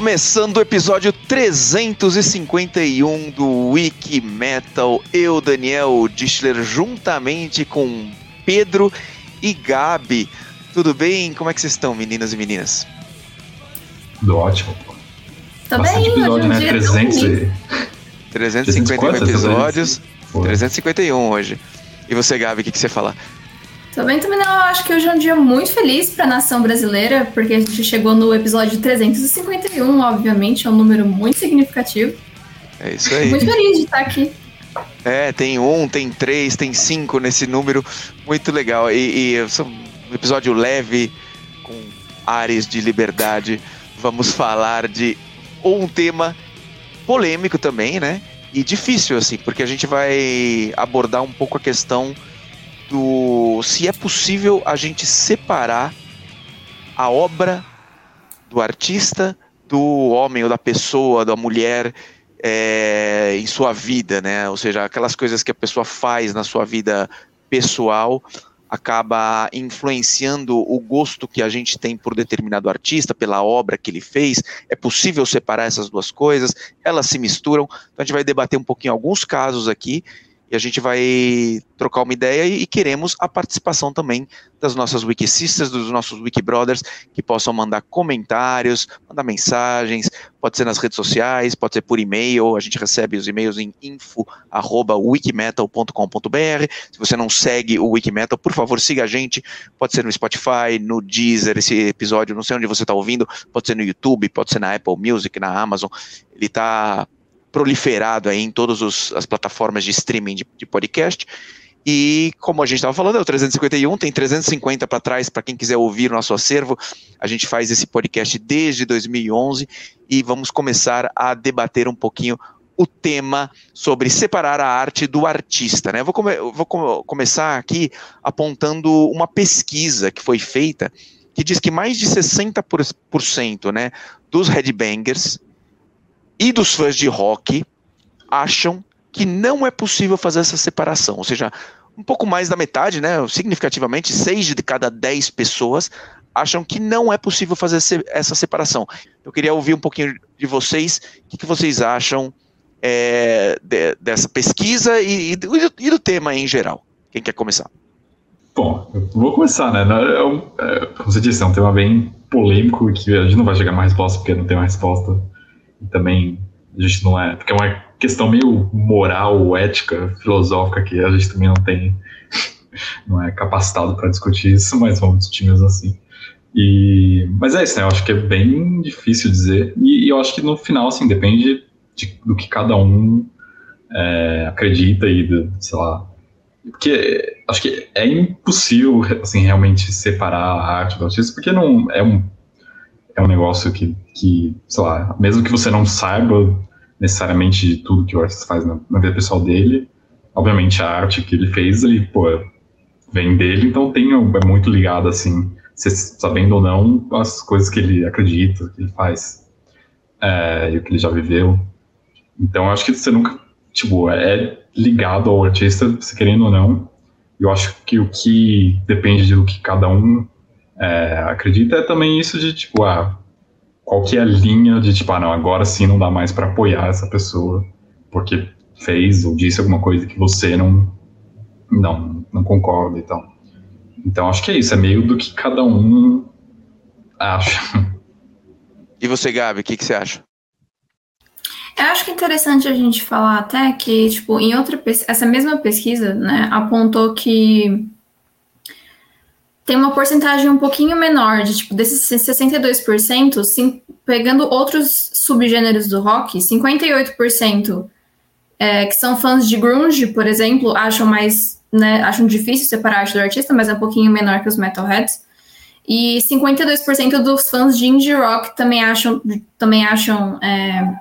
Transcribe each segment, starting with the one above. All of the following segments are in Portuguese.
Começando o episódio 351 do Wiki Metal, eu, Daniel Dischler, juntamente com Pedro e Gabi. Tudo bem? Como é que vocês estão, meninas e meninas? Tudo ótimo. Tô Bastante bem, episódio, né? 300 e... 351 episódios. 351 hoje. E você, Gabi, o que, que você fala? Também, também não. Acho que hoje é um dia muito feliz para a nação brasileira, porque a gente chegou no episódio 351, obviamente, é um número muito significativo. É isso aí. Muito feliz de estar aqui. É, tem um, tem três, tem cinco nesse número. Muito legal. E, e um episódio leve, com ares de liberdade. Vamos falar de um tema polêmico também, né? E difícil, assim, porque a gente vai abordar um pouco a questão do se é possível a gente separar a obra do artista do homem ou da pessoa, da mulher é, em sua vida, né? Ou seja, aquelas coisas que a pessoa faz na sua vida pessoal acaba influenciando o gosto que a gente tem por determinado artista, pela obra que ele fez. É possível separar essas duas coisas? Elas se misturam. Então a gente vai debater um pouquinho alguns casos aqui e a gente vai trocar uma ideia e, e queremos a participação também das nossas Wiki Sisters, dos nossos Wiki Brothers, que possam mandar comentários, mandar mensagens, pode ser nas redes sociais, pode ser por e-mail, a gente recebe os e-mails em info@wikimetal.com.br. Se você não segue o Wikimetal, por favor, siga a gente, pode ser no Spotify, no Deezer, esse episódio, não sei onde você está ouvindo, pode ser no YouTube, pode ser na Apple Music, na Amazon, ele está proliferado aí em todas as plataformas de streaming de, de podcast. E como a gente estava falando, é o 351, tem 350 para trás para quem quiser ouvir o nosso acervo. A gente faz esse podcast desde 2011 e vamos começar a debater um pouquinho o tema sobre separar a arte do artista. Né? Vou, come vou começar aqui apontando uma pesquisa que foi feita que diz que mais de 60% né, dos headbangers e dos fãs de rock acham que não é possível fazer essa separação. Ou seja, um pouco mais da metade, né, significativamente, seis de cada dez pessoas acham que não é possível fazer essa separação. Eu queria ouvir um pouquinho de vocês, o que, vocês acham é, de, dessa pesquisa e, e, do, e, do, tema em geral. Quem quer começar? Bom, eu vou começar, né? É um, é, como você disse, é um tema bem polêmico que a gente não vai chegar a uma resposta porque não tem uma resposta também a gente não é. Porque é uma questão meio moral, ética, filosófica que a gente também não tem. não é capacitado para discutir isso, mas vamos discutir mesmo assim. E, mas é isso, né? Eu acho que é bem difícil dizer. E, e eu acho que no final, assim, depende de, do que cada um é, acredita e, do, sei lá. Porque acho que é impossível, assim, realmente separar a arte do artista, porque não é um é um negócio que, que, sei lá, mesmo que você não saiba necessariamente de tudo que o artista faz na, na vida pessoal dele, obviamente a arte que ele fez, ele, pô, vem dele, então tem, é muito ligado, assim, sabendo ou não, as coisas que ele acredita, que ele faz, é, e o que ele já viveu. Então, acho que você nunca, tipo, é ligado ao artista, se querendo ou não, eu acho que o que depende do que cada um é, acredita é também isso de, tipo, ah, qual que é a linha de, tipo, ah, não, agora sim não dá mais para apoiar essa pessoa porque fez ou disse alguma coisa que você não, não, não concorda e tal. Então, acho que é isso, é meio do que cada um acha. E você, Gabi, o que, que você acha? Eu acho que é interessante a gente falar até que, tipo, em outra essa mesma pesquisa, né, apontou que tem uma porcentagem um pouquinho menor, de tipo, desses 62%, sim, pegando outros subgêneros do rock, 58% é, que são fãs de grunge, por exemplo, acham mais, né, acham difícil separar a arte do artista, mas é um pouquinho menor que os metalheads. E 52% dos fãs de indie rock também acham, também acham é,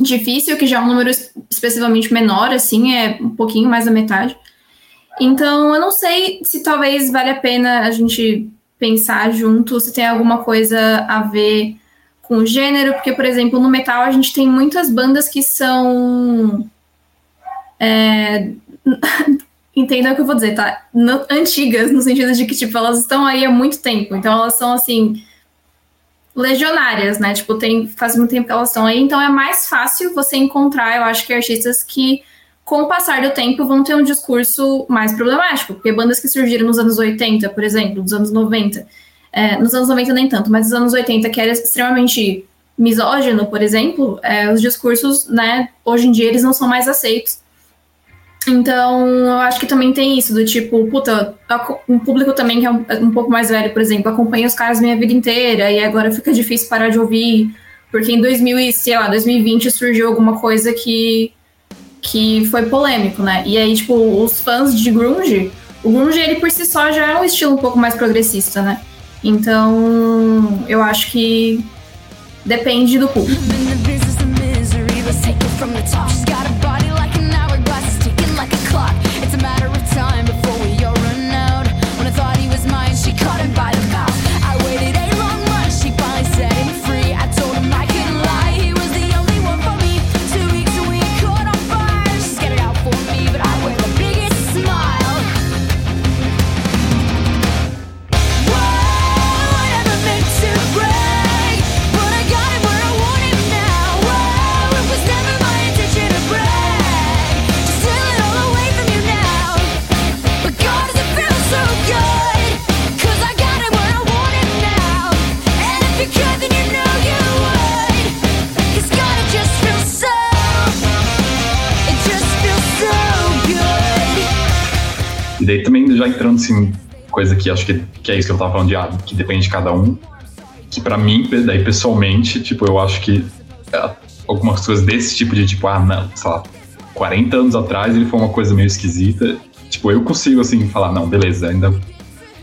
difícil, que já é um número expressivamente menor, assim, é um pouquinho mais da metade. Então, eu não sei se talvez vale a pena a gente pensar junto, se tem alguma coisa a ver com o gênero, porque, por exemplo, no metal a gente tem muitas bandas que são. É, o que eu vou dizer, tá? No, antigas, no sentido de que, tipo, elas estão aí há muito tempo. Então, elas são, assim, legionárias, né? Tipo, tem, faz muito tempo que elas estão aí, então é mais fácil você encontrar, eu acho que artistas que, com o passar do tempo, vão ter um discurso mais problemático. Porque bandas que surgiram nos anos 80, por exemplo, dos anos 90, é, nos anos 90 nem tanto, mas nos anos 80, que era extremamente misógino, por exemplo, é, os discursos, né, hoje em dia eles não são mais aceitos. Então, eu acho que também tem isso, do tipo, puta, um público também que é um, um, pouco mais velho, por exemplo, acompanha os caras minha vida inteira e agora fica difícil parar de ouvir, porque em 2000, sei lá, 2020 surgiu alguma coisa que, que foi polêmico, né? E aí, tipo, os fãs de grunge, o grunge, ele por si só já é um estilo um pouco mais progressista, né? Então, eu acho que depende do público. E daí também já entrando assim, coisa que acho que, que é isso que eu tava falando de ah, que depende de cada um. Que para mim, daí pessoalmente, tipo, eu acho que é, algumas coisas desse tipo de tipo, ah, não, sei lá, 40 anos atrás ele foi uma coisa meio esquisita. Tipo, eu consigo assim falar, não, beleza, ainda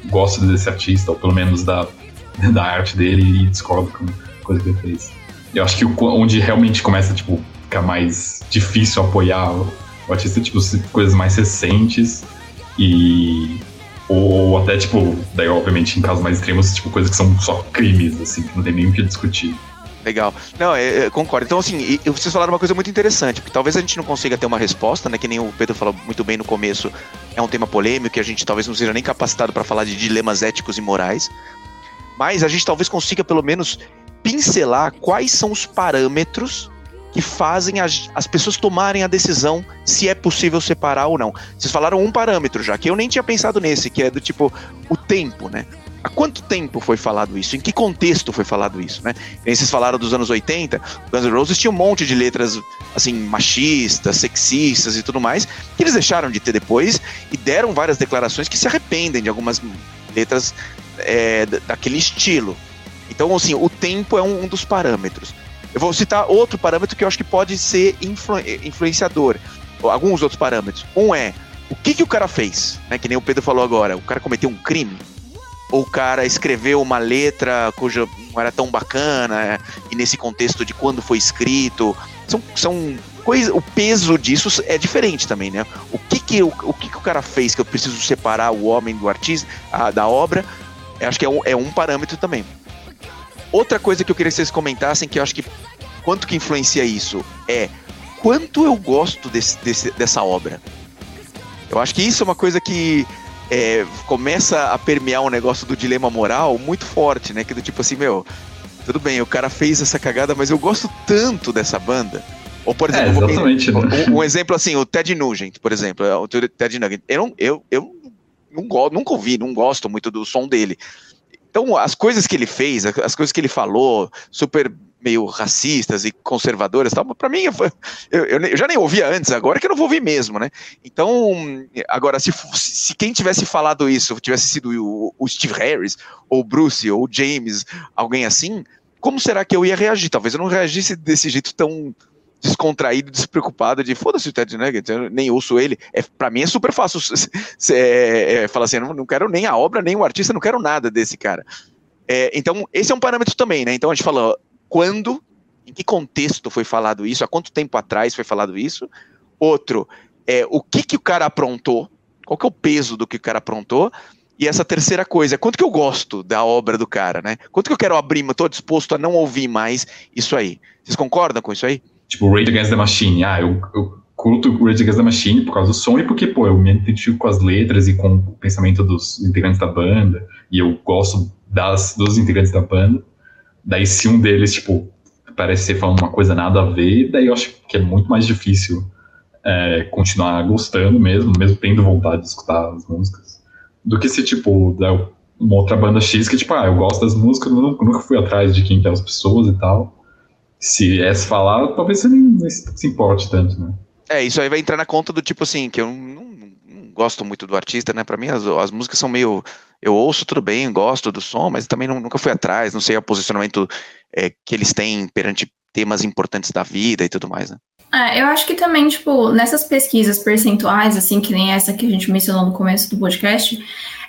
gosto desse artista, ou pelo menos da, da arte dele e discordo com a coisa que ele fez. Eu acho que onde realmente começa, tipo, ficar mais difícil apoiar o, o artista, tipo, coisas mais recentes e. Ou, até, tipo, daí, obviamente, em casos mais extremos, tipo, coisas que são só crimes, assim, que não tem nem o que discutir. Legal. Não, eu, eu concordo. Então, assim, vocês falaram uma coisa muito interessante, porque talvez a gente não consiga ter uma resposta, né? Que nem o Pedro falou muito bem no começo, é um tema polêmico que a gente talvez não seja nem capacitado para falar de dilemas éticos e morais. Mas a gente talvez consiga, pelo menos, pincelar quais são os parâmetros que fazem as, as pessoas tomarem a decisão se é possível separar ou não. Vocês falaram um parâmetro já, que eu nem tinha pensado nesse, que é do tipo o tempo, né? Há quanto tempo foi falado isso? Em que contexto foi falado isso, né? Vocês falaram dos anos 80, Guns N' Roses tinha um monte de letras, assim, machistas, sexistas e tudo mais, que eles deixaram de ter depois e deram várias declarações que se arrependem de algumas letras é, daquele estilo. Então, assim, o tempo é um, um dos parâmetros. Eu vou citar outro parâmetro que eu acho que pode ser influ influenciador. Alguns outros parâmetros. Um é o que, que o cara fez, né? Que nem o Pedro falou agora. O cara cometeu um crime? Ou o cara escreveu uma letra cuja não era tão bacana, é, e nesse contexto de quando foi escrito. São, são coisas. O peso disso é diferente também, né? O que que o, o que, que o cara fez que eu preciso separar o homem do artista, a, da obra? Eu acho que é um, é um parâmetro também. Outra coisa que eu queria que vocês comentassem, que eu acho que quanto que influencia isso, é quanto eu gosto desse, desse, dessa obra. Eu acho que isso é uma coisa que é, começa a permear um negócio do dilema moral muito forte, né? Que do tipo assim, meu, tudo bem, o cara fez essa cagada, mas eu gosto tanto dessa banda. Ou, por exemplo, é, um, um, um, exemplo assim, o Ted Nugent, por exemplo, o Ted Nugent. Eu, não, eu, eu não, nunca ouvi, não gosto muito do som dele. Então, as coisas que ele fez, as coisas que ele falou, super meio racistas e conservadoras, tal, para mim, eu, eu, já nem ouvia antes, agora que eu não vou ouvir mesmo, né? Então, agora, se, se quem tivesse falado isso tivesse sido o, o Steve Harris, ou Bruce, ou James, alguém assim, como será que eu ia reagir? Talvez eu não reagisse desse jeito tão descontraído, despreocupado, de foda-se o Ted Nugget, eu nem ouço ele. É, para mim é super fácil é, é, falar assim, não, não quero nem a obra, nem o artista, não quero nada desse cara. É, então, esse é um parâmetro também, né? Então a gente fala quando, em que contexto foi falado isso, há quanto tempo atrás foi falado isso. Outro, é, o que, que o cara aprontou, qual que é o peso do que o cara aprontou, e essa terceira coisa, quanto que eu gosto da obra do cara, né? Quanto que eu quero abrir, estou disposto a não ouvir mais isso aí. Vocês concordam com isso aí? Tipo, Rage Against the Machine. Ah, eu, eu curto Rage Against the Machine por causa do som e porque, pô, eu me identifico com as letras e com o pensamento dos integrantes da banda. E eu gosto das, dos integrantes da banda. Daí se um deles, tipo, parece ser falando uma coisa nada a ver, daí eu acho que é muito mais difícil é, continuar gostando mesmo, mesmo tendo vontade de escutar as músicas, do que se, tipo, uma outra banda X que, tipo, ah, eu gosto das músicas, nunca, nunca fui atrás de quem que é as pessoas e tal. Se é se falar, talvez você nem se importe tanto, né? É, isso aí vai entrar na conta do tipo assim, que eu não, não gosto muito do artista, né? Para mim as, as músicas são meio. Eu ouço tudo bem, gosto do som, mas também não, nunca fui atrás, não sei o posicionamento é, que eles têm perante temas importantes da vida e tudo mais, né? É, eu acho que também, tipo, nessas pesquisas percentuais, assim, que nem essa que a gente mencionou no começo do podcast,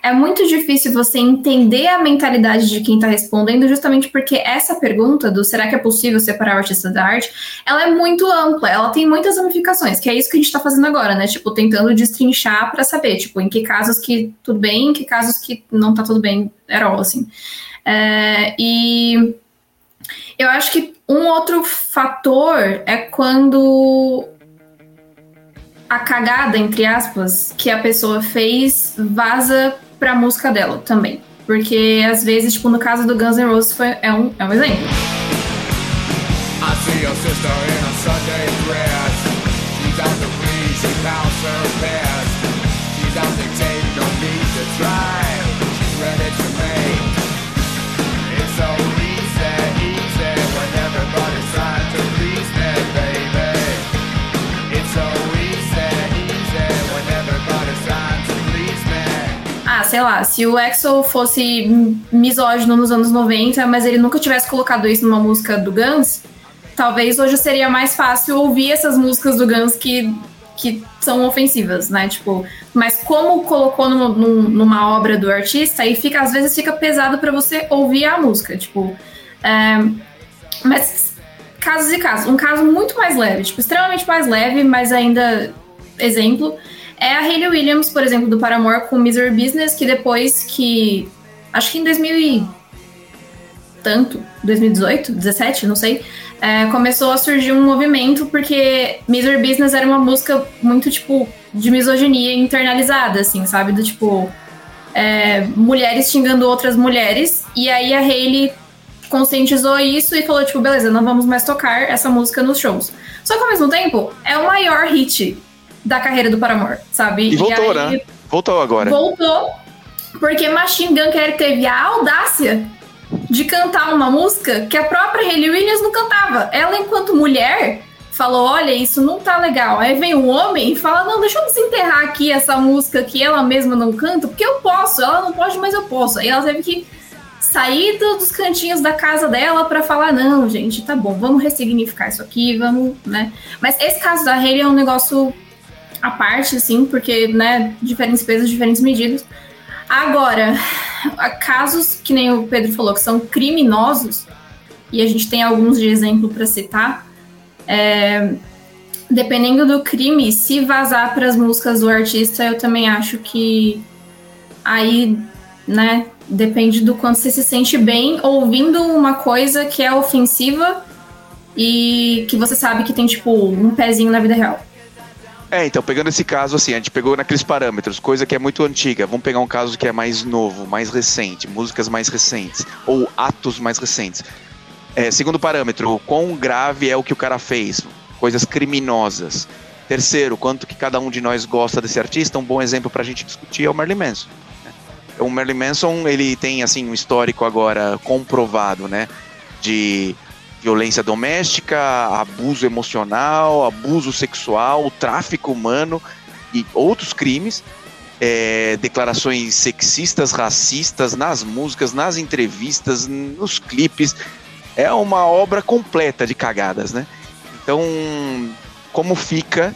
é muito difícil você entender a mentalidade de quem está respondendo, justamente porque essa pergunta do será que é possível separar o artista da arte, ela é muito ampla, ela tem muitas ramificações, que é isso que a gente está fazendo agora, né? Tipo, tentando destrinchar para saber, tipo, em que casos que tudo bem, em que casos que não tá tudo bem, at all, assim. É, e eu acho que um outro fator é quando a cagada, entre aspas, que a pessoa fez vaza pra música dela também. Porque às vezes, tipo, no caso do Guns N' Roses foi, é, um, é um exemplo. I see your. Sei lá, se o EXO fosse misógino nos anos 90, mas ele nunca tivesse colocado isso numa música do Guns, talvez hoje seria mais fácil ouvir essas músicas do Guns que, que são ofensivas, né? Tipo, mas como colocou numa, numa obra do artista, aí fica, às vezes fica pesado para você ouvir a música, tipo. É, mas casos e casos. Um caso muito mais leve, tipo, extremamente mais leve, mas ainda exemplo, é a Hayley Williams, por exemplo, do Paramore com Misery Business, que depois que. Acho que em 2000 e tanto, 2018, 17, não sei, é, começou a surgir um movimento porque Misery Business era uma música muito, tipo, de misoginia internalizada, assim, sabe? Do tipo, é, mulheres xingando outras mulheres, e aí a Hayley conscientizou isso e falou, tipo, beleza, não vamos mais tocar essa música nos shows. Só que ao mesmo tempo, é o maior hit da carreira do Paramore, sabe? E voltou, e aí, né? Voltou agora. Voltou, porque Machine Gun Kelly teve a audácia de cantar uma música que a própria Hayley Williams não cantava. Ela, enquanto mulher, falou: Olha, isso não tá legal. Aí vem um homem e fala: Não, deixa eu desenterrar aqui essa música que ela mesma não canta, porque eu posso. Ela não pode, mas eu posso. Aí ela teve que sair dos cantinhos da casa dela para falar: Não, gente, tá bom, vamos ressignificar isso aqui, vamos, né? Mas esse caso da Hayley é um negócio à parte, assim, porque, né, diferentes pesos, diferentes medidas. Agora, casos que nem o Pedro falou, que são criminosos, e a gente tem alguns de exemplo para citar, é, dependendo do crime, se vazar para as músicas do artista, eu também acho que aí, né, depende do quanto você se sente bem ouvindo uma coisa que é ofensiva e que você sabe que tem, tipo, um pezinho na vida real. É, então, pegando esse caso, assim, a gente pegou naqueles parâmetros, coisa que é muito antiga. Vamos pegar um caso que é mais novo, mais recente, músicas mais recentes, ou atos mais recentes. É, segundo parâmetro, quão grave é o que o cara fez, coisas criminosas. Terceiro, quanto que cada um de nós gosta desse artista, um bom exemplo para a gente discutir é o Marilyn Manson. Né? O Marilyn Manson, ele tem, assim, um histórico agora comprovado, né, de violência doméstica, abuso emocional, abuso sexual, tráfico humano e outros crimes. É, declarações sexistas, racistas nas músicas, nas entrevistas, nos clipes. É uma obra completa de cagadas, né? Então, como fica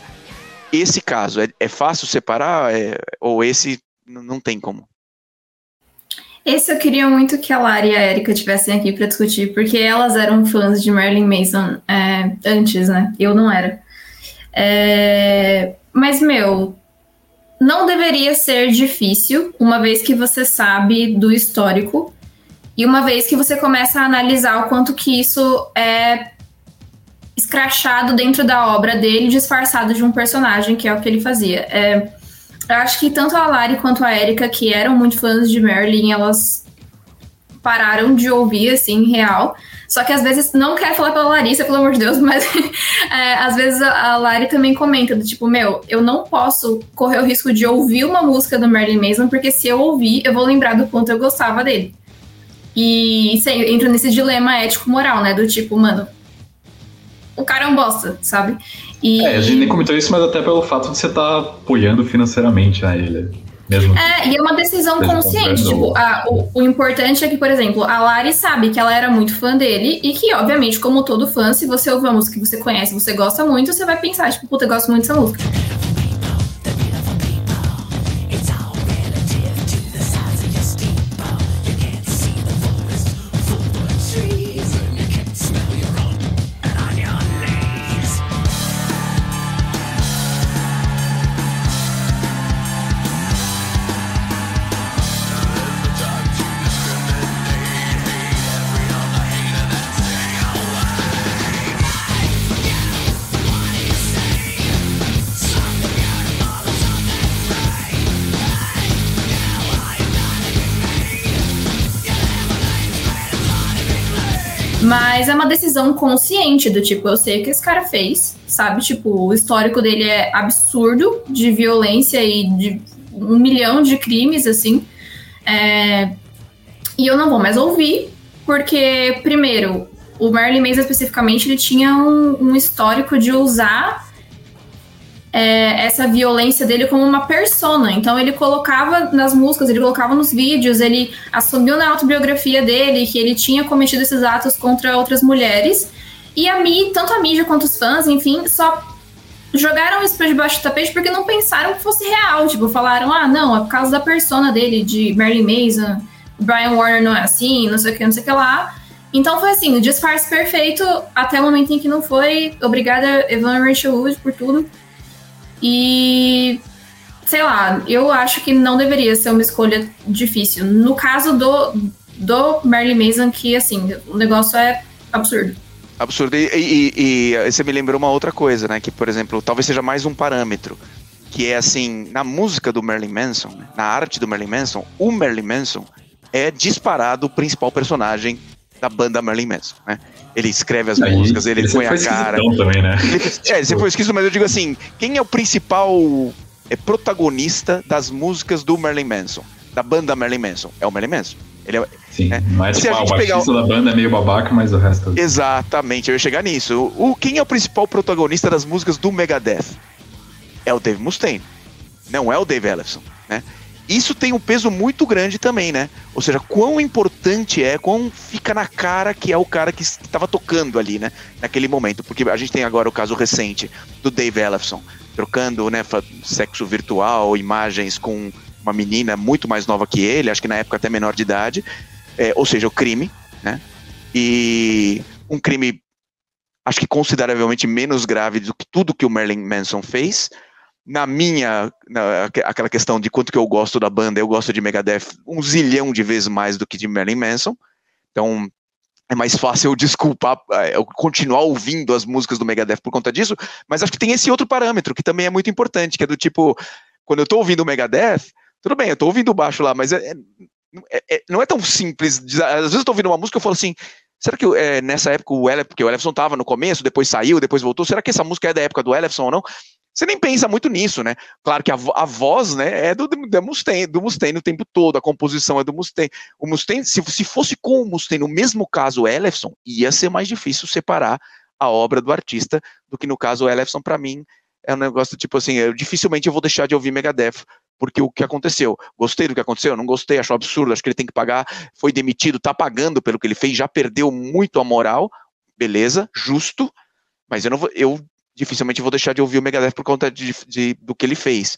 esse caso? É, é fácil separar é, ou esse não tem como? Esse eu queria muito que a Lara e a Erika tivessem aqui para discutir, porque elas eram fãs de Marilyn Manson é, antes, né? Eu não era. É, mas, meu, não deveria ser difícil, uma vez que você sabe do histórico e uma vez que você começa a analisar o quanto que isso é escrachado dentro da obra dele, disfarçado de um personagem, que é o que ele fazia. É, acho que tanto a Lari quanto a Erika, que eram muito fãs de Marilyn, elas pararam de ouvir, assim, real. Só que às vezes, não quero falar pela Larissa, pelo amor de Deus, mas é, às vezes a, Lari também comenta, do tipo, meu, eu não posso correr o risco de ouvir uma música do Marilyn Manson, porque se eu ouvir, eu vou lembrar do quanto eu gostava dele. E isso entra nesse dilema ético-moral, né? Do tipo, mano, o cara é um bosta, sabe? E... É, a gente nem comentou isso, mas até pelo fato de você estar tá apoiando financeiramente a ele. Mesmo é, e é uma decisão consciente. Tipo, a, o, o, importante é que, por exemplo, a Lari sabe que ela era muito fã dele e que, obviamente, como todo fã, se você ouve uma música que você conhece, você gosta muito, você vai pensar, tipo, puta, eu gosto muito dessa música. Mas é uma decisão consciente do tipo, eu sei o que esse cara fez, sabe? Tipo, o histórico dele é absurdo de violência e de um milhão de crimes, assim. É... E eu não vou mais ouvir, porque, primeiro, o Marilyn Manson especificamente, ele tinha um, um histórico de usar é, essa violência dele como uma persona. Então ele colocava nas músicas, ele colocava nos vídeos, ele assumiu na autobiografia dele que ele tinha cometido esses atos contra outras mulheres. E a mim, tanto a mídia quanto os fãs, enfim, só jogaram isso pra debaixo do tapete porque não pensaram que fosse real. Tipo, falaram, ah, não, é por causa da persona dele, de Marilyn Manson, Brian Warner não é assim, não sei o que, não sei o que lá. Então foi assim, o disfarce perfeito até o momento em que não foi. Obrigada, Evan Rachel Wood, por tudo. E sei lá, eu acho que não deveria ser uma escolha difícil. No caso do, do Marilyn Mason, que assim, o negócio é absurdo. Absurdo. E, e, e, você me lembrou uma outra coisa, né? Que, por exemplo, talvez seja mais um parâmetro. Que é assim, na música do Marilyn Manson, né, na arte do Marilyn Manson, o Marilyn Manson é disparado o principal personagem da banda Marilyn Manson, né? Ele escreve as Aí, músicas, ele, ele põe a cara. Também, né? Ele, é, você foi esquisito, mas eu digo assim: quem é o principal é, protagonista das músicas do Marilyn Manson? Da banda Marilyn Manson? É o Marilyn Manson. Ele é, Sim, é, mas se a gente o pegar o... da banda é meio babaca, mas o resto. Exatamente, eu ia chegar nisso. O, quem é o principal protagonista das músicas do Megadeth? É o Dave Mustaine. Não é o Dave Ellefson, né? Isso tem um peso muito grande também, né? Ou seja, quão importante é, quão fica na cara que é o cara que estava tocando ali, né? Naquele momento. Porque a gente tem agora o caso recente do Dave Ellefson, trocando, né, sexo virtual, imagens com uma menina muito mais nova que ele, acho que na época até menor de idade. É, ou seja, o crime, né? E um crime, acho que consideravelmente menos grave do que tudo que o Marilyn Manson fez na minha, na, aquela questão de quanto que eu gosto da banda, eu gosto de Megadeth um zilhão de vezes mais do que de Marilyn Manson. Então, é mais fácil eu desculpar, é, eu continuar ouvindo as músicas do Megadeth por conta disso, mas acho que tem esse outro parâmetro que também é muito importante, que é do tipo, quando eu tô ouvindo o Megadeth, tudo bem, eu tô ouvindo o baixo lá, mas é, é, é não é tão simples. Às vezes eu tô ouvindo uma música e eu falo assim, será que é, nessa época o Elefson, porque o Elefson tava no começo, depois saiu, depois voltou, será que essa música é da época do Elefson ou não? Você nem pensa muito nisso, né? Claro que a, a voz, né, é do, do Mustaine, do Mustaine o tempo todo, a composição é do Mustaine. O Mustaine, se, se fosse com o Mustaine, no mesmo caso o Ellefson, ia ser mais difícil separar a obra do artista do que no caso o Ellefson, para mim, é um negócio tipo assim, eu, dificilmente eu vou deixar de ouvir Megadeth, porque o que aconteceu? Gostei do que aconteceu? Não gostei, acho absurdo, acho que ele tem que pagar, foi demitido, tá pagando pelo que ele fez, já perdeu muito a moral, beleza, justo, mas eu não vou, eu dificilmente vou deixar de ouvir o Megadeth por conta de, de do que ele fez.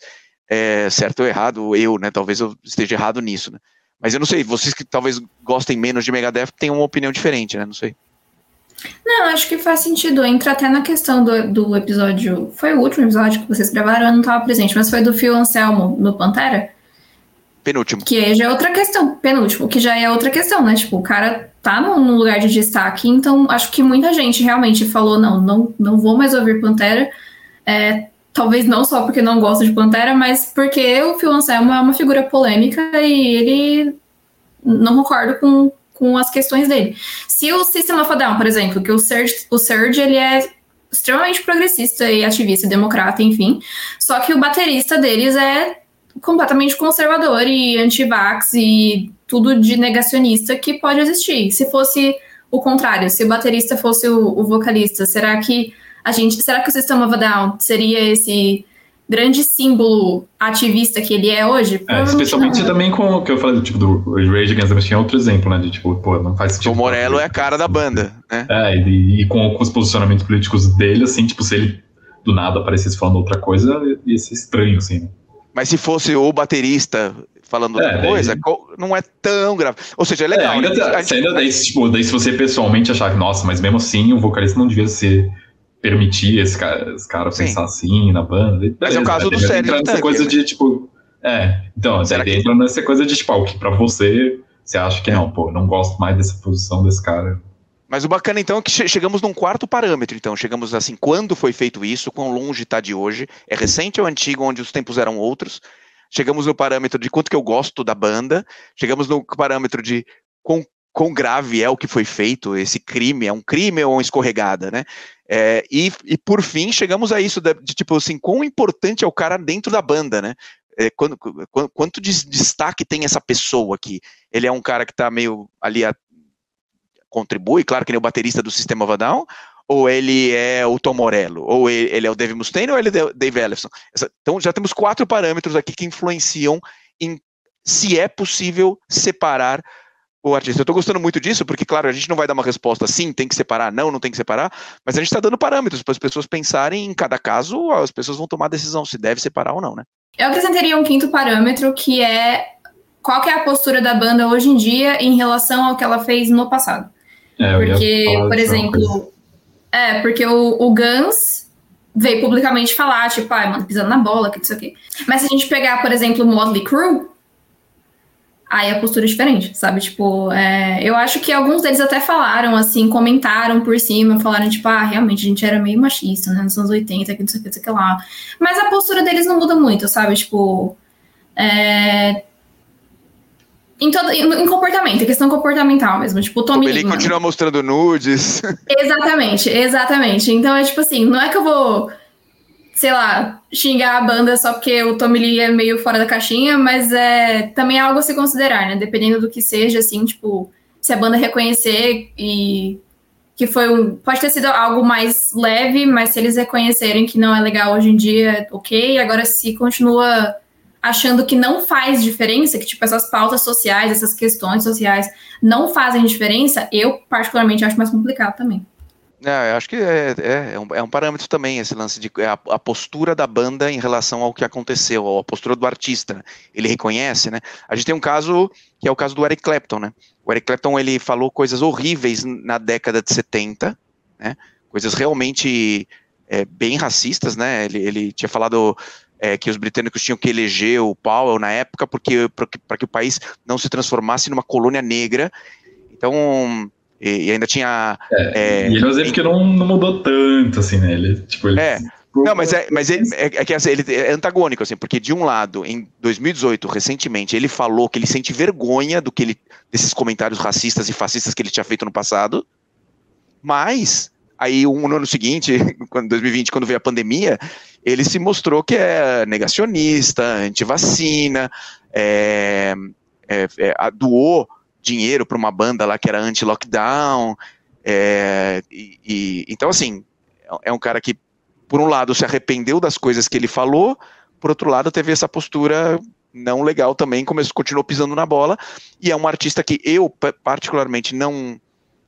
É, certo ou errado, eu, né? Talvez eu esteja errado nisso, né? Mas eu não sei, vocês que talvez gostem menos de Megadeth têm uma opinião diferente, né? Não sei. Não, acho que faz sentido. Entra até na questão do, do episódio. Foi o último episódio que vocês gravaram, eu não estava presente, mas foi do Phil Anselmo no Pantera. Penúltimo. Que já é outra questão. Penúltimo, que já é outra questão, né? Tipo, o cara tá num lugar de destaque, então acho que muita gente realmente falou: não, não, não vou mais ouvir Pantera. É, talvez não só porque não gosta de Pantera, mas porque o Phil Anselmo é uma figura polêmica e ele não concordo com, com as questões dele. Se o System of a Down, por exemplo, que o Surge, o Surge ele é extremamente progressista e ativista, democrata, enfim, só que o baterista deles é completamente conservador e anti-vax e tudo de negacionista que pode existir. Se fosse o contrário, se o baterista fosse o, o vocalista, será que a gente, será que o System of a Down seria esse grande símbolo ativista que ele é hoje? É, especialmente não. também com o que eu falei, tipo, do Rage Against the Machine é outro exemplo, né? De tipo, pô, não faz sentido. O Morello é a cara da banda, né? É, e, e com, com, os posicionamentos políticos dele, assim, tipo, se ele do nada aparecesse falando outra coisa, ia ser estranho, assim. Né? Mas se fosse o baterista falando outra é, coisa, daí... não é tão grave. Ou seja, é legal. É, ainda, né? gente... ainda daí, tipo, daí se você pessoalmente achar que, nossa, mas mesmo assim o vocalista não devia ser permitir esse cara, esse cara pensar assim na banda. Beleza, Mas é o caso do Sérgio nessa Tanque, coisa né? de, tipo... É, então, Será daí que... entra nessa coisa de, tipo, o que pra você, você acha que não, pô, não gosto mais dessa posição desse cara. Mas o bacana então é que chegamos num quarto parâmetro, então chegamos assim, quando foi feito isso, quão longe está de hoje, é recente ou antigo, onde os tempos eram outros, chegamos no parâmetro de quanto que eu gosto da banda, chegamos no parâmetro de quão, quão grave é o que foi feito, esse crime, é um crime ou uma escorregada, né? É, e, e por fim, chegamos a isso de, de, tipo assim, quão importante é o cara dentro da banda, né? É, quando, quanto, quanto de destaque tem essa pessoa aqui? Ele é um cara que está meio ali a, contribui, claro que ele é o baterista do Sistema Vadal, ou ele é o Tom Morello, ou ele, ele é o Dave Mustaine, ou ele é o Dave Ellison. Então já temos quatro parâmetros aqui que influenciam em se é possível separar o artista. Eu estou gostando muito disso, porque, claro, a gente não vai dar uma resposta sim, tem que separar, não, não tem que separar, mas a gente está dando parâmetros para as pessoas pensarem em cada caso, as pessoas vão tomar a decisão se deve separar ou não, né? Eu acrescentaria um quinto parâmetro, que é qual que é a postura da banda hoje em dia em relação ao que ela fez no passado. É, porque, por exemplo, é, porque o, o Guns veio publicamente falar, tipo, ai, ah, mano, pisando na bola, que isso aqui. Mas se a gente pegar, por exemplo, o Motley Crue, aí a postura é diferente, sabe? Tipo, é, eu acho que alguns deles até falaram, assim, comentaram por cima, falaram, tipo, ah, realmente, a gente era meio machista, né, nos anos 80, que não sei o que, não sei o que lá. Mas a postura deles não muda muito, sabe? Tipo, é, em, todo, em comportamento, em questão comportamental mesmo. Tipo, o Tommy Ele continua mostrando nudes. Exatamente, exatamente. Então é tipo assim, não é que eu vou sei lá, xingar a banda só porque o Tommy Lee é meio fora da caixinha, mas é também é algo a se considerar, né? Dependendo do que seja, assim, tipo, se a banda reconhecer e que foi um. Pode ter sido algo mais leve, mas se eles reconhecerem que não é legal hoje em dia, ok. Agora, se continua achando que não faz diferença, que tipo, essas pautas sociais, essas questões sociais não fazem diferença, eu particularmente acho mais complicado também. É, eu acho que é, é, é, um, é, um, parâmetro também esse lance de é a, a, postura da banda em relação ao que aconteceu, ou a postura do artista. Ele reconhece, né? A gente tem um caso que é o caso do Eric Clapton, né? O Eric Clapton ele falou coisas horríveis na década de 70, né? Coisas realmente é, bem racistas, né? Ele, ele tinha falado é, que os britânicos tinham que eleger o Powell na época porque para que o país não se transformasse numa colônia negra. Então e, e ainda tinha. É, é, e ele exemplo que não, não mudou tanto, assim, né? Ele, tipo, ele é. Não, mas é, mas ele, é, é que assim, ele é antagônico, assim, porque de um lado, em 2018, recentemente, ele falou que ele sente vergonha do que ele, desses comentários racistas e fascistas que ele tinha feito no passado, mas aí um ano seguinte, em 2020, quando veio a pandemia, ele se mostrou que é negacionista, anti-vacina, é, é, é, doou dinheiro para uma banda lá que era anti-lockdown. É, e, e, então, assim, é um cara que, por um lado, se arrependeu das coisas que ele falou, por outro lado, teve essa postura não legal também, começou, continuou pisando na bola, e é um artista que eu, particularmente, não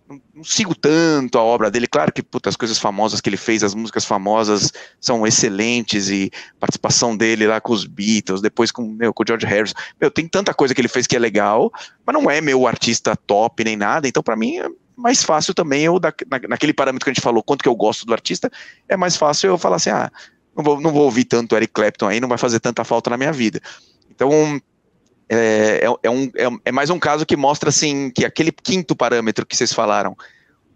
não, sigo tanto a obra dele. Claro que puta, as coisas famosas que ele fez, as músicas famosas são excelentes e participação dele lá com os Beatles, depois com, meu, com o George Harrison. Meu, tem tanta coisa que ele fez que é legal, mas não é meu artista top nem nada. Então, para mim, é mais fácil também eu, na, naquele parâmetro que a gente falou, quanto que eu gosto do artista, é mais fácil eu falar assim, ah, não vou, não vou ouvir tanto Eric Clapton aí, não vai fazer tanta falta na minha vida. Então, é, é, é, um, é, é, mais um caso que mostra assim que aquele quinto parâmetro que vocês falaram,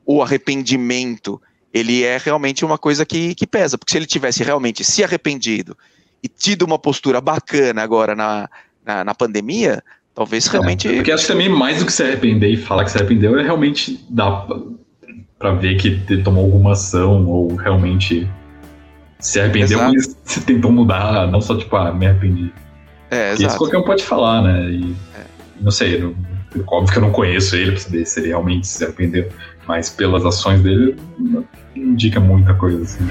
o arrependimento, ele é realmente uma coisa que, que pesa, porque se ele tivesse realmente se arrependido e tido uma postura bacana agora na, na, na pandemia, Talvez realmente. É, porque acho que também mais do que se arrepender e falar que se arrependeu é realmente dar para ver que tomou alguma ação ou realmente se arrependeu, Exato. mas você tentou mudar, não só tipo, ah, me arrependi. É, exato. Isso qualquer um pode falar, né? E, é. Não sei, não, óbvio que eu não conheço ele pra saber se ele realmente se arrependeu, mas pelas ações dele, não indica muita coisa assim.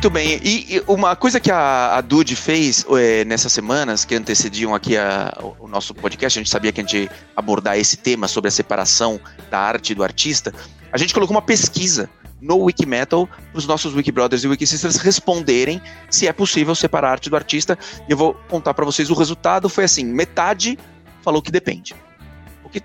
Muito bem. E, e, uma coisa que a, a Dude fez é, nessas semanas que antecediam aqui a, o nosso podcast, a gente sabia que a gente ia abordar esse tema sobre a separação da arte e do artista. A gente colocou uma pesquisa no Wikimetal para os nossos Wikibrothers e Wikisisters responderem se é possível separar a arte do artista. E eu vou contar para vocês o resultado. Foi assim: metade falou que depende. O que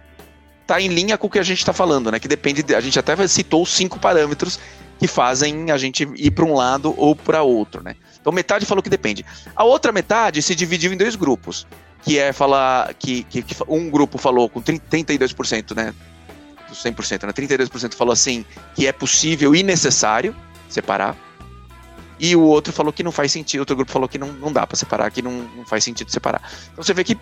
está em linha com o que a gente está falando, né? Que depende. De, a gente até citou cinco parâmetros que fazem a gente ir para um lado ou para outro, né? Então metade falou que depende. A outra metade se dividiu em dois grupos, que é falar que, que, que um grupo falou com 32%, né? 100%, né? 32% falou assim que é possível e necessário separar. E o outro falou que não faz sentido, outro grupo falou que não, não dá para separar, que não, não faz sentido separar. Então você vê que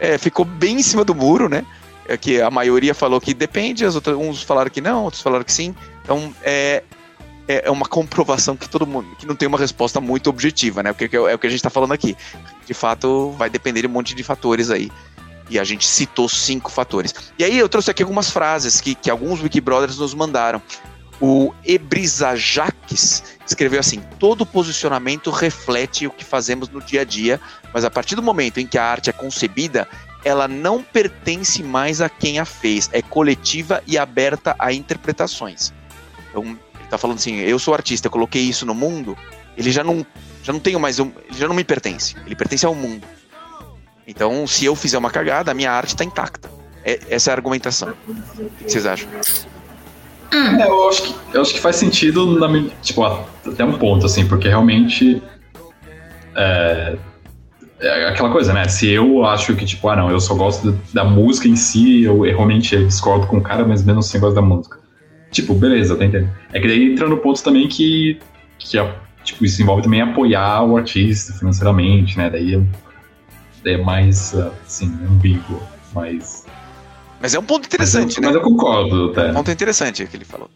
é, ficou bem em cima do muro, né? É que a maioria falou que depende, as outras, uns falaram que não, outros falaram que sim. Então é, é, é uma comprovação que todo mundo que não tem uma resposta muito objetiva, né? Porque é, é o que a gente está falando aqui. De fato, vai depender de um monte de fatores aí. E a gente citou cinco fatores. E aí eu trouxe aqui algumas frases que, que alguns Wikibrothers nos mandaram. O Ebrisajaques escreveu assim: todo posicionamento reflete o que fazemos no dia a dia, mas a partir do momento em que a arte é concebida, ela não pertence mais a quem a fez, é coletiva e aberta a interpretações. Então, tá falando assim, eu sou artista, eu coloquei isso no mundo, ele já não, já não tenho mais, ele já não me pertence, ele pertence ao mundo. Então, se eu fizer uma cagada, a minha arte está intacta. É, essa é a argumentação. O que vocês acham? É, eu, acho que, eu acho que faz sentido, na, tipo, até um ponto, assim, porque realmente. É, é aquela coisa, né? Se eu acho que, tipo, ah, não, eu só gosto da, música em si, eu, eu realmente discordo com o cara, mas menos assim gosto da música. Tipo, beleza, tá entendendo? É que daí entra no ponto também que, que tipo, isso envolve também apoiar o artista financeiramente, né? Daí é, é mais, assim, ambíguo, mais... Mas é um ponto interessante, mas eu, né? Mas eu concordo, até. Um ponto interessante que ele falou.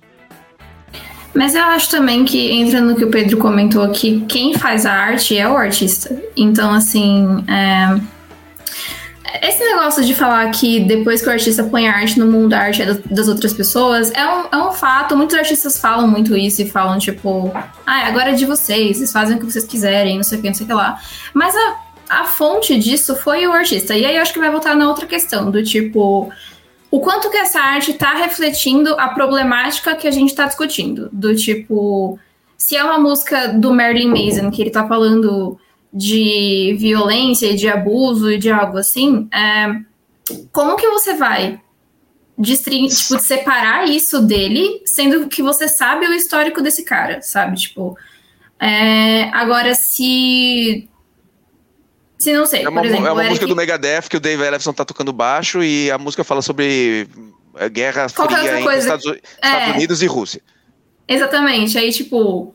Mas eu acho também que, entra no que o Pedro comentou aqui, quem faz a arte é o artista. Então, assim, é esse negócio de falar que depois que o artista põe a arte no mundo, a arte é das outras pessoas, é um, é um fato. Muitos artistas falam muito isso e falam, tipo, ah, agora é de vocês, vocês fazem o que vocês quiserem, não sei o que, não sei o que lá. Mas a, a fonte disso foi o artista. E aí eu acho que vai voltar na outra questão, do tipo, o quanto que essa arte está refletindo a problemática que a gente está discutindo. Do tipo, se é uma música do Marilyn Mason, que ele está falando de violência e de abuso e de algo assim, é, como que você vai destrin tipo, separar isso dele, sendo que você sabe o histórico desse cara, sabe? Tipo, é, agora se se não sei, é uma, exemplo, é uma música do Megadeth que o Dave Ellefson tá tocando baixo e a música fala sobre é, guerra Qualquer fria entre Estados, Estados é. Unidos e Rússia. Exatamente. Aí, tipo,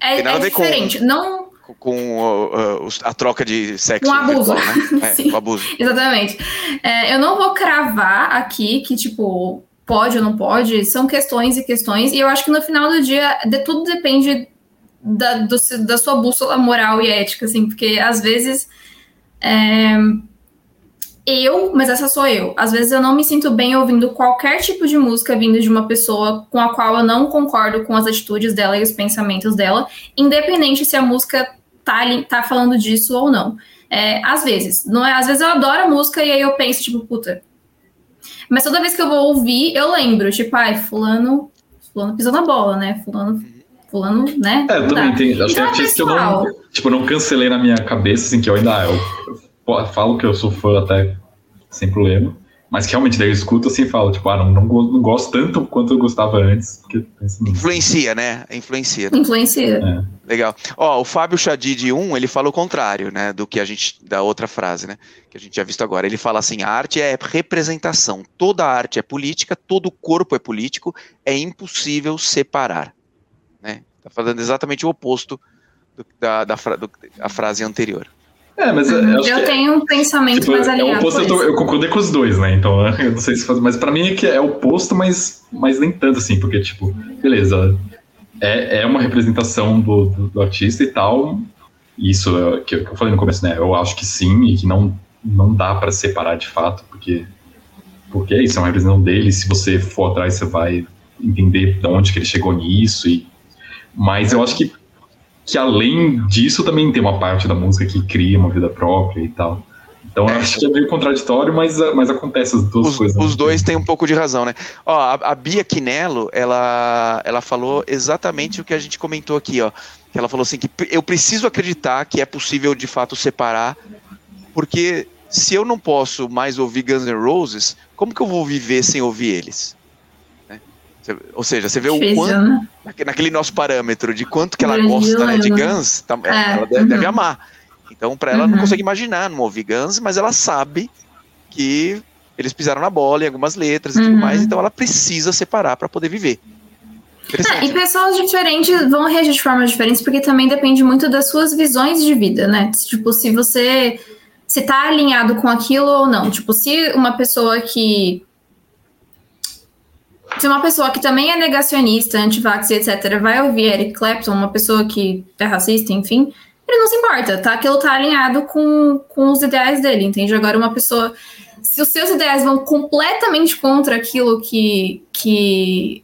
é, é diferente. Com... Não com uh, a troca de sexo. Um abuso. Virtual, né? é, abuso. Exatamente. É, eu não vou cravar aqui que, tipo, pode ou não pode, são questões e questões, e eu acho que no final do dia, de, tudo depende da, do, da sua bússola moral e ética, assim, porque às vezes. É, eu, mas essa sou eu. Às vezes eu não me sinto bem ouvindo qualquer tipo de música vindo de uma pessoa com a qual eu não concordo com as atitudes dela e os pensamentos dela, independente se a música tá, tá falando disso ou não. É, às vezes, não é? Às vezes eu adoro a música e aí eu penso, tipo, puta. Mas toda vez que eu vou ouvir, eu lembro, tipo, ai, fulano, fulano pisou na bola, né? Fulano, fulano, né? É, eu também tenho. Acho então, que é artista que eu não, tipo, não cancelei na minha cabeça, assim, que eu ainda eu falo que eu sou fã até sem problema. Mas que realmente daí eu escuto assim e falo, tipo, ah, não, não, não, gosto tanto quanto eu gostava antes. Porque Influencia, né? Influencia. Influencia. É. Legal. Ó, o Fábio Chadid 1, ele fala o contrário, né? Do que a gente. Da outra frase, né? Que a gente já visto agora. Ele fala assim: a arte é representação. Toda arte é política, todo corpo é político, é impossível separar. Né? Tá falando exatamente o oposto do, da, da, do, da frase anterior. É, mas eu, eu é tenho um pensamento tipo, mais alinhado. É oposto, eu, tô, eu, concordei com os dois, né? Então, eu não sei se faz. Mas pra mim é que é oposto, mas, mas nem tanto assim, porque, tipo, beleza, é, é uma representação do, do, do artista e tal. Isso é, que, que eu falei no começo, né? Eu acho que sim, e que não, não dá para separar de fato, porque, porque é isso, é uma representação dele. Se você for atrás, você vai entender de onde que ele chegou nisso. E, mas eu acho que que além disso também tem uma parte da música que cria uma vida própria e tal. Então acho que é meio contraditório, mas, mas acontece as duas os, coisas. Os dois têm um pouco de razão, né? Ó, a, a, Bia Quinello, ela, ela falou exatamente o que a gente comentou aqui, ó. Que ela falou assim que eu preciso acreditar que é possível de fato separar, porque se eu não posso mais ouvir Guns N' Roses, como que eu vou viver sem ouvir eles? Ou seja, você vê o quanto. Né? Naquele nosso parâmetro de quanto que ela gosta né, de Guns, tá, é, ela deve, uhum. deve, amar. Então, para ela, uhum. não consegue imaginar não ouvir Guns, mas ela sabe que eles pisaram na bola em algumas letras e uhum. tudo mais, então ela precisa separar para poder viver. É, e pessoas diferentes vão reagir de formas diferentes, porque também depende muito das suas visões de vida, né? Tipo, se você se tá alinhado com aquilo ou não. Tipo, se uma pessoa que se uma pessoa que também é negacionista, anti-vax etc., vai ouvir Eric Clapton, uma pessoa que é racista, enfim, ele não se importa, tá? Aquilo tá alinhado com, com os ideais dele, entende? Agora, uma pessoa. Se os seus ideais vão completamente contra aquilo que. que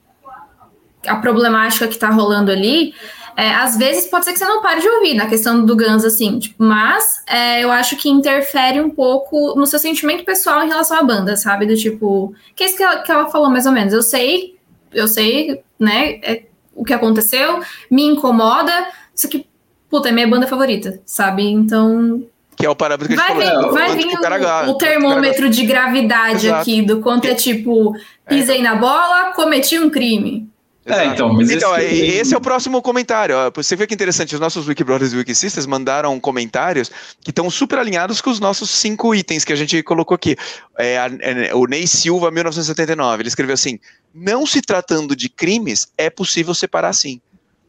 a problemática que tá rolando ali, é, às vezes pode ser que você não pare de ouvir na questão do Guns, assim, tipo, mas é, eu acho que interfere um pouco no seu sentimento pessoal em relação à banda, sabe? Do tipo, que é isso que ela, que ela falou mais ou menos. Eu sei, eu sei, né, é, o que aconteceu, me incomoda, isso que, puta, é minha banda favorita, sabe? Então, que é o parâmetro que vai a gente falou. Vai vir o, o, termômetro de gravidade Exato. aqui, do quanto é tipo, pisei é. na bola, cometi um crime. É, então, mas então, esse, esse é o próximo comentário. Você vê que interessante, os nossos Wikibrothers e Wikisisters mandaram comentários que estão super alinhados com os nossos cinco itens que a gente colocou aqui. É, é, o Ney Silva, 1979, ele escreveu assim: não se tratando de crimes, é possível separar sim.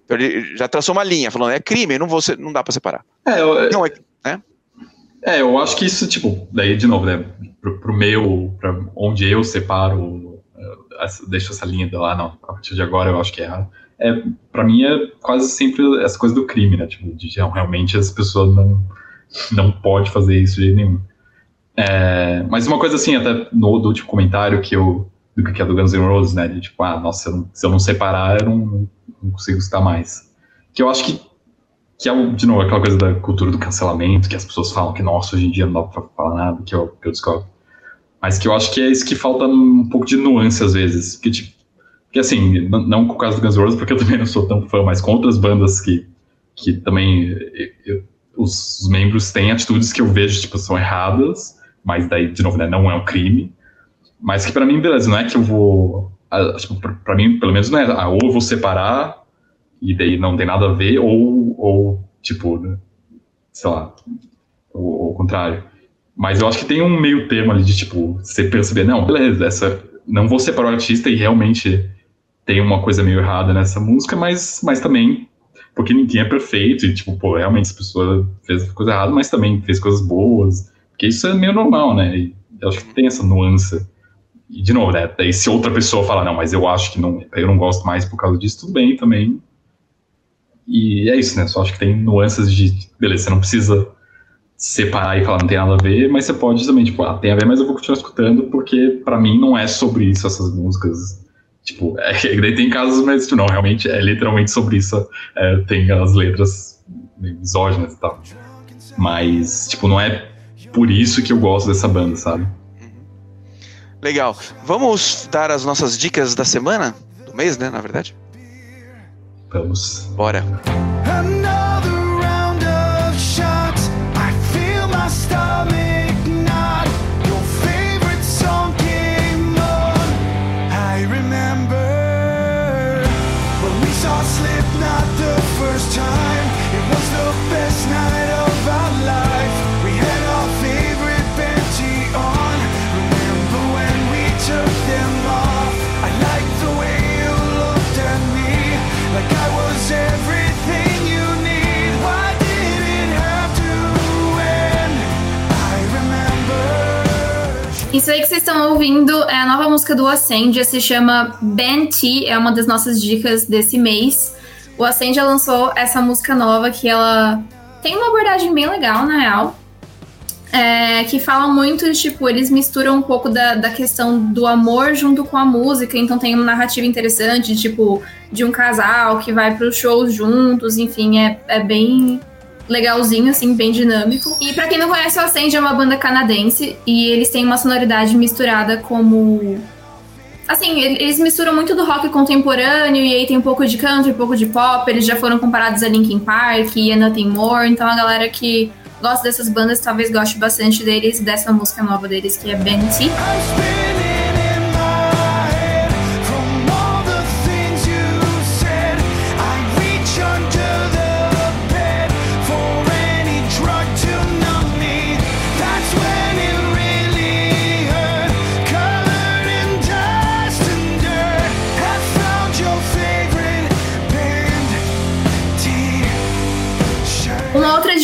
Então, ele já traçou uma linha, falando, é crime, não, vou, não dá para separar. É, eu, não, é, né? é, eu acho que isso, tipo, daí, de novo, né, pro, pro meu, pra onde eu separo deixa essa linha de lá, não, a partir de agora eu acho que é errado. É, para mim é quase sempre essa coisa do crime, né? Tipo, de realmente as pessoas não, não pode fazer isso de jeito nenhum. É, mas uma coisa assim, até no do último comentário que eu do que é do Guns N' Roses, né? De tipo, ah, nossa, se eu não, se eu não separar, eu não, não consigo estar mais. Que eu acho que, que é, de novo, aquela coisa da cultura do cancelamento, que as pessoas falam que, nossa, hoje em dia não dá pra falar nada, que eu, que eu discordo. Mas que eu acho que é isso que falta um pouco de nuance às vezes. Que, tipo, que assim, não, com o caso do Guns N' Roses, porque eu também não sou tão fã, mas com outras bandas que, que também eu, os, os, membros têm atitudes que eu vejo, tipo, são erradas, mas daí, de novo, né, não é um crime. Mas que para mim, beleza, não é que eu vou. Tipo, pra, mim, pelo menos, não é. Ah, ou eu vou separar e daí não tem nada a ver, ou, ou tipo, né, sei lá, o contrário. Mas eu acho que tem um meio termo ali de, tipo, você perceber, não, beleza, essa, não vou separar o artista e realmente tem uma coisa meio errada nessa música, mas, mas também, porque ninguém é perfeito e, tipo, pô, realmente essa pessoa fez coisa errada, mas também fez coisas boas, porque isso é meio normal, né? E eu acho que tem essa nuance. E, de novo, né, daí se outra pessoa fala, não, mas eu acho que não, eu não gosto mais por causa disso, tudo bem também. E é isso, né? Só acho que tem nuances de, beleza, você não precisa separar e falar não tem nada a ver, mas você pode também, tipo, ah, tem a ver, mas eu vou continuar escutando, porque para mim não é sobre isso essas músicas. Tipo, é, daí tem casos, mas tipo, não, realmente é literalmente sobre isso. É, tem as letras misóginas e tal. Mas, tipo, não é por isso que eu gosto dessa banda, sabe? Legal. Vamos dar as nossas dicas da semana? Do mês, né, na verdade? Vamos. Bora. Isso aí que vocês estão ouvindo é a nova música do Ascendia, se chama Ben T, é uma das nossas dicas desse mês. O Ascendia lançou essa música nova que ela tem uma abordagem bem legal, na real. É, que fala muito, tipo, eles misturam um pouco da, da questão do amor junto com a música, então tem uma narrativa interessante, tipo, de um casal que vai para os shows juntos, enfim, é, é bem legalzinho, assim, bem dinâmico. E para quem não conhece, o Ascend é uma banda canadense e eles têm uma sonoridade misturada como. Assim, eles misturam muito do rock contemporâneo e aí tem um pouco de country, um pouco de pop. Eles já foram comparados a Linkin Park e a Nothing More, então a galera que gosta dessas bandas talvez goste bastante deles, dessa música nova deles que é Benty.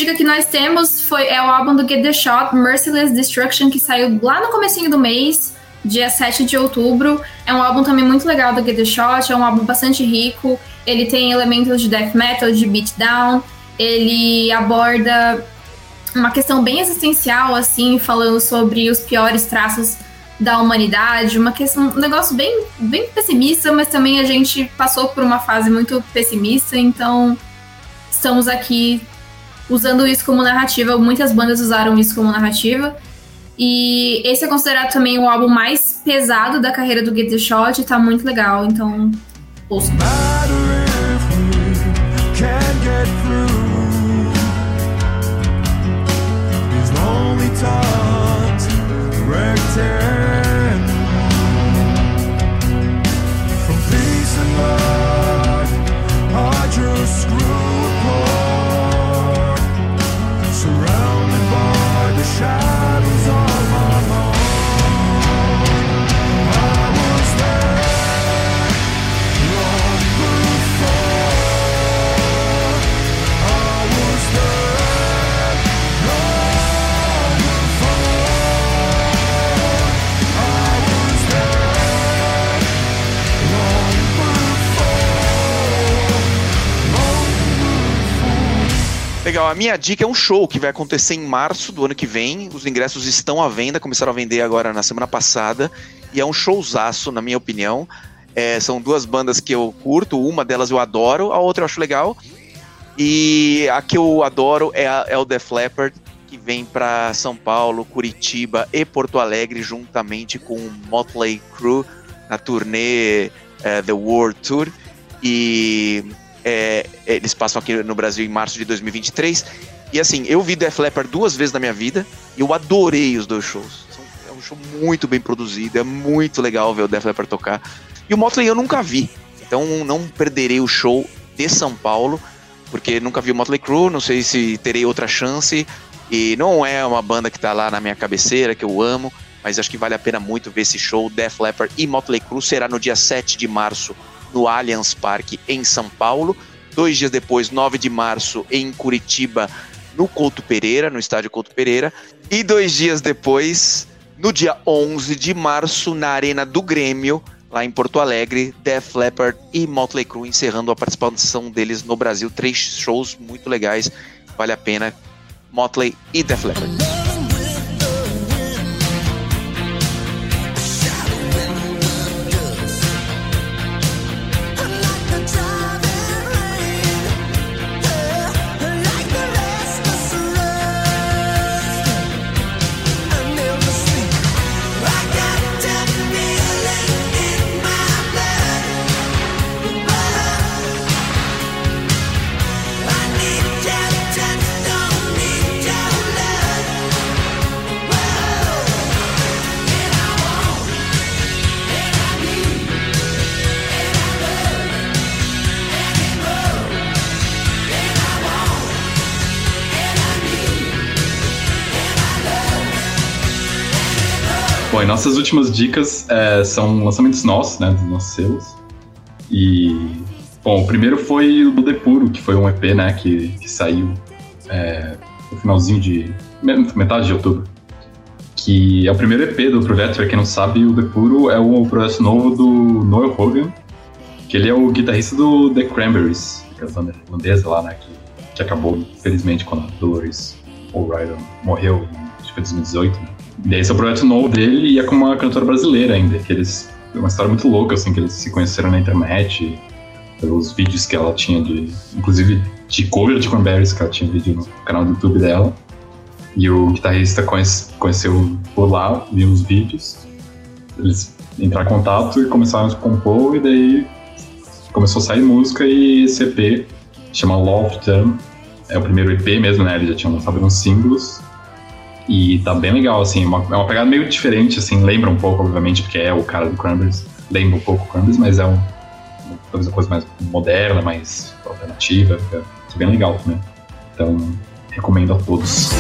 Dica que nós temos foi, é o álbum do Get The Shot, Merciless Destruction, que saiu lá no comecinho do mês, dia 7 de outubro. É um álbum também muito legal do Get The Shot, é um álbum bastante rico, ele tem elementos de death metal, de beatdown, ele aborda uma questão bem existencial, assim, falando sobre os piores traços da humanidade, uma questão, um negócio bem, bem pessimista, mas também a gente passou por uma fase muito pessimista, então estamos aqui usando isso como narrativa. Muitas bandas usaram isso como narrativa. E esse é considerado também o álbum mais pesado da carreira do Get The Shot e tá muito legal, então ouçam. Legal, a minha dica é um show que vai acontecer em março do ano que vem. Os ingressos estão à venda, começaram a vender agora na semana passada. E é um showzaço, na minha opinião. É, são duas bandas que eu curto, uma delas eu adoro, a outra eu acho legal. E a que eu adoro é, a, é o Def Leppard, que vem para São Paulo, Curitiba e Porto Alegre, juntamente com o Motley Crue, na turnê é, The World Tour. E é, eles passam aqui no Brasil em março de 2023. E assim, eu vi Def Leppard duas vezes na minha vida e eu adorei os dois shows. É um show muito bem produzido, é muito legal ver o Def Leppard tocar. E o Motley eu nunca vi, então não perderei o show de São Paulo, porque nunca vi o Motley Crue, não sei se terei outra chance. E não é uma banda que tá lá na minha cabeceira, que eu amo, mas acho que vale a pena muito ver esse show. Def Leppard e Motley Crue será no dia 7 de março no Allianz Parque, em São Paulo. Dois dias depois, 9 de março, em Curitiba, no Couto Pereira, no estádio Couto Pereira. E dois dias depois, no dia 11 de março, na Arena do Grêmio, lá em Porto Alegre, Def Leppard e Motley Crue encerrando a participação deles no Brasil. Três shows muito legais, vale a pena. Motley e Def Leppard. Nossas últimas dicas é, são lançamentos nossos, né, dos nossos selos. E, bom, o primeiro foi o do Depuro, que foi um EP, né, que, que saiu é, no finalzinho de. metade de outubro. que é o primeiro EP do projeto, pra quem não sabe, o Depuro é o projeto novo do Noel Hogan, que ele é o guitarrista do The Cranberries, que é a banda irlandesa lá, né, que, que acabou, infelizmente, quando a Dolores O'Riordan morreu, acho que foi 2018, né? E esse é o projeto novo dele e é com uma cantora brasileira ainda, que eles... É uma história muito louca, assim, que eles se conheceram na internet, pelos vídeos que ela tinha de... Inclusive, de cover de Cranberries, que ela tinha vídeo no canal do YouTube dela. E o guitarrista conhece, conheceu por lá, viu os vídeos. Eles entraram em contato e começaram a compor, e daí começou a sair música e esse EP chama Love Term. É o primeiro EP mesmo, né? Eles já tinham lançado uns símbolos. E tá bem legal, assim, uma, é uma pegada meio diferente, assim, lembra um pouco, obviamente, porque é o cara do Cranberries, lembra um pouco o Cranberries, mas é um, talvez uma coisa mais moderna, mais alternativa, é, é bem legal também. Então, recomendo a todos.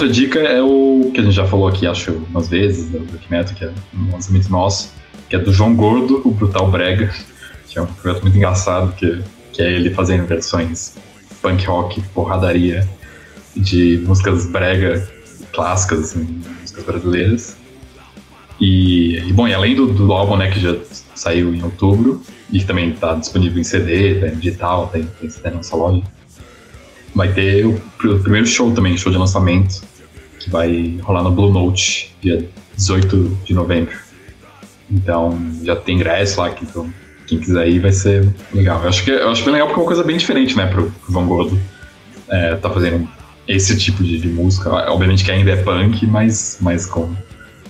Outra dica é o que a gente já falou aqui, acho, umas vezes, do Metal, que é um lançamento nosso, que é do João Gordo, o Brutal Brega, que é um projeto muito engraçado, que, que é ele fazendo versões punk rock, porradaria, de músicas brega clássicas, assim, músicas brasileiras. E, e, bom, e além do, do álbum, né, que já saiu em outubro, e que também está disponível em CD, tá em digital, tem, tem CD na nossa loja, vai ter o, o, primeiro show também, show de lançamento, que vai rolar no Blue Note, dia 18 de novembro. Então já tem ingresso lá, então quem quiser ir vai ser legal. Eu acho, que, eu acho bem legal porque é uma coisa bem diferente, né, pro, pro Van Gordo. É, tá fazendo esse tipo de, de, música. Obviamente que ainda é punk, mas, mas com,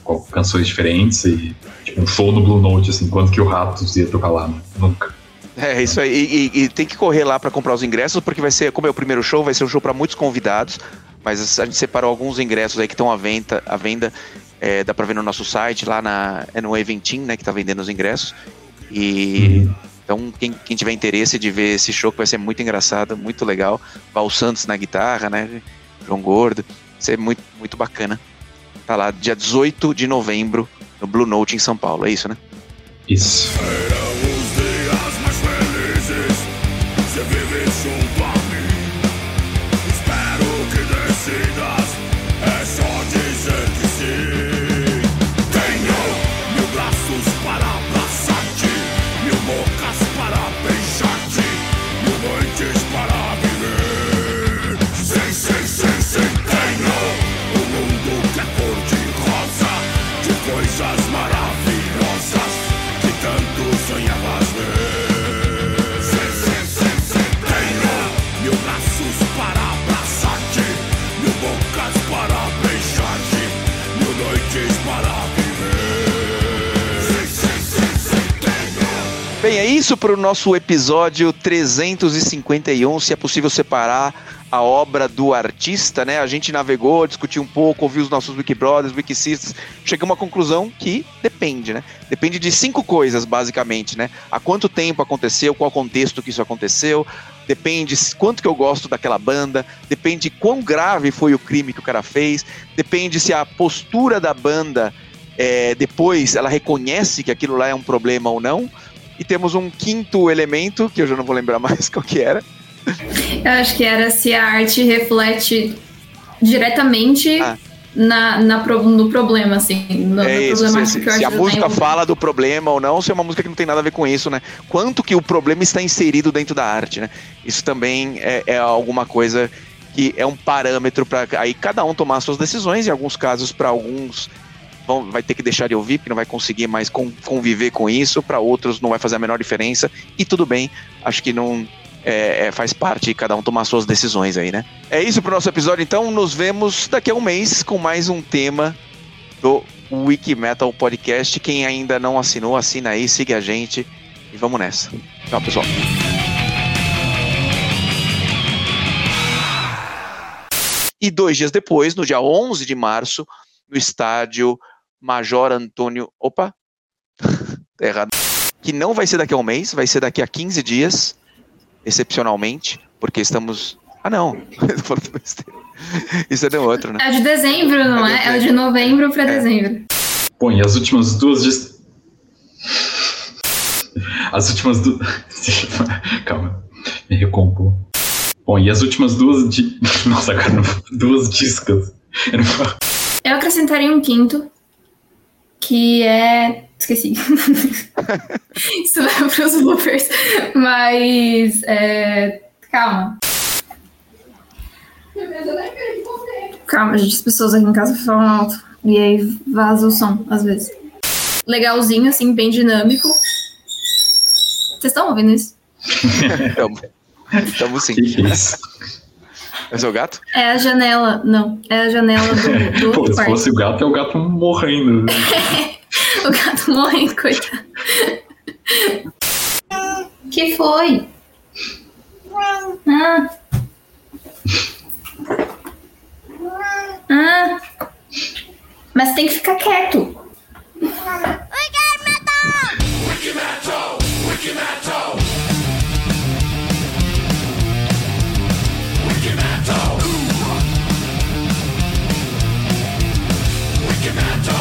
com canções diferentes e tipo um show no Blue Note, assim, quanto que o Ratos ia tocar lá, né? Nunca. É, isso aí. E, e, e tem que correr lá para comprar os ingressos, porque vai ser, como é o primeiro show, vai ser um show para muitos convidados. Mas a gente separou alguns ingressos aí que estão à venda, à venda é, dá para ver no nosso site, lá na, é no Eventim, né, que tá vendendo os ingressos. E uhum. então, quem, quem, tiver interesse de ver esse show, que vai ser muito engraçado, muito legal. Val Santos na guitarra, né? João Gordo. Vai ser muito, muito bacana. Tá lá, dia 18 de novembro, no Blue Note em São Paulo. É isso, né? Isso. Bem, é isso para o nosso episódio 351, se é possível separar a obra do artista, né? A gente navegou, discutiu um pouco, ouviu os nossos Wikibrothers, Wikisisters, chegamos à conclusão que depende, né? Depende de cinco coisas, basicamente, né? Há quanto tempo aconteceu, qual contexto que isso aconteceu, depende quanto que eu gosto daquela banda, depende quão grave foi o crime que o cara fez, depende se a postura da banda é, depois ela reconhece que aquilo lá é um problema ou não, e temos um quinto elemento, que eu já não vou lembrar mais qual que era. Eu acho que era se a arte reflete diretamente ah. na, na, no problema, assim. No, é isso, se, se, se a música tem... fala do problema ou não, se é uma música que não tem nada a ver com isso, né? Quanto que o problema está inserido dentro da arte, né? Isso também é, é alguma coisa que é um parâmetro para aí cada um tomar suas decisões, em alguns casos para alguns vão, vai ter que deixar de ouvir, porque não vai conseguir mais conviver com isso, para outros não vai fazer a menor diferença, e tudo bem, acho que não. É, é, faz parte cada um tomar suas decisões aí, né? É isso pro nosso episódio, então. Nos vemos daqui a um mês com mais um tema do Wiki Metal Podcast. Quem ainda não assinou, assina aí, siga a gente E vamos nessa. Tchau, pessoal. E dois dias depois, no dia 11 de março, no estádio Major Antônio. Opa! tá errado. Que não vai ser daqui a um mês, vai ser daqui a 15 dias, excepcionalmente, porque estamos. Ah, não. Isso é de outro, né? É de dezembro, não é? É, é de novembro para é. dezembro. Bom, e as últimas duas. Dis... As últimas duas. Calma, me recompor. Bom, e as últimas duas. Di... Nossa, cara, duas discas. Eu acrescentaria um quinto, que é. Esqueci. Isso vai para os bloopers. Mas. É... Calma. Calma, gente, as pessoas aqui em casa falam alto. E aí vaza o som, às vezes. Legalzinho, assim, bem dinâmico. Vocês estão ouvindo isso? Estamos sim. É seu gato? É a janela. Não, é a janela do, do Pô, se quarto. fosse o gato, é o gato morrendo. o gato morrendo, coitado. que foi? Ah. Ah. Mas tem que ficar quieto. Wiki Metal! Wiki Metal! Wiki Metal! Documental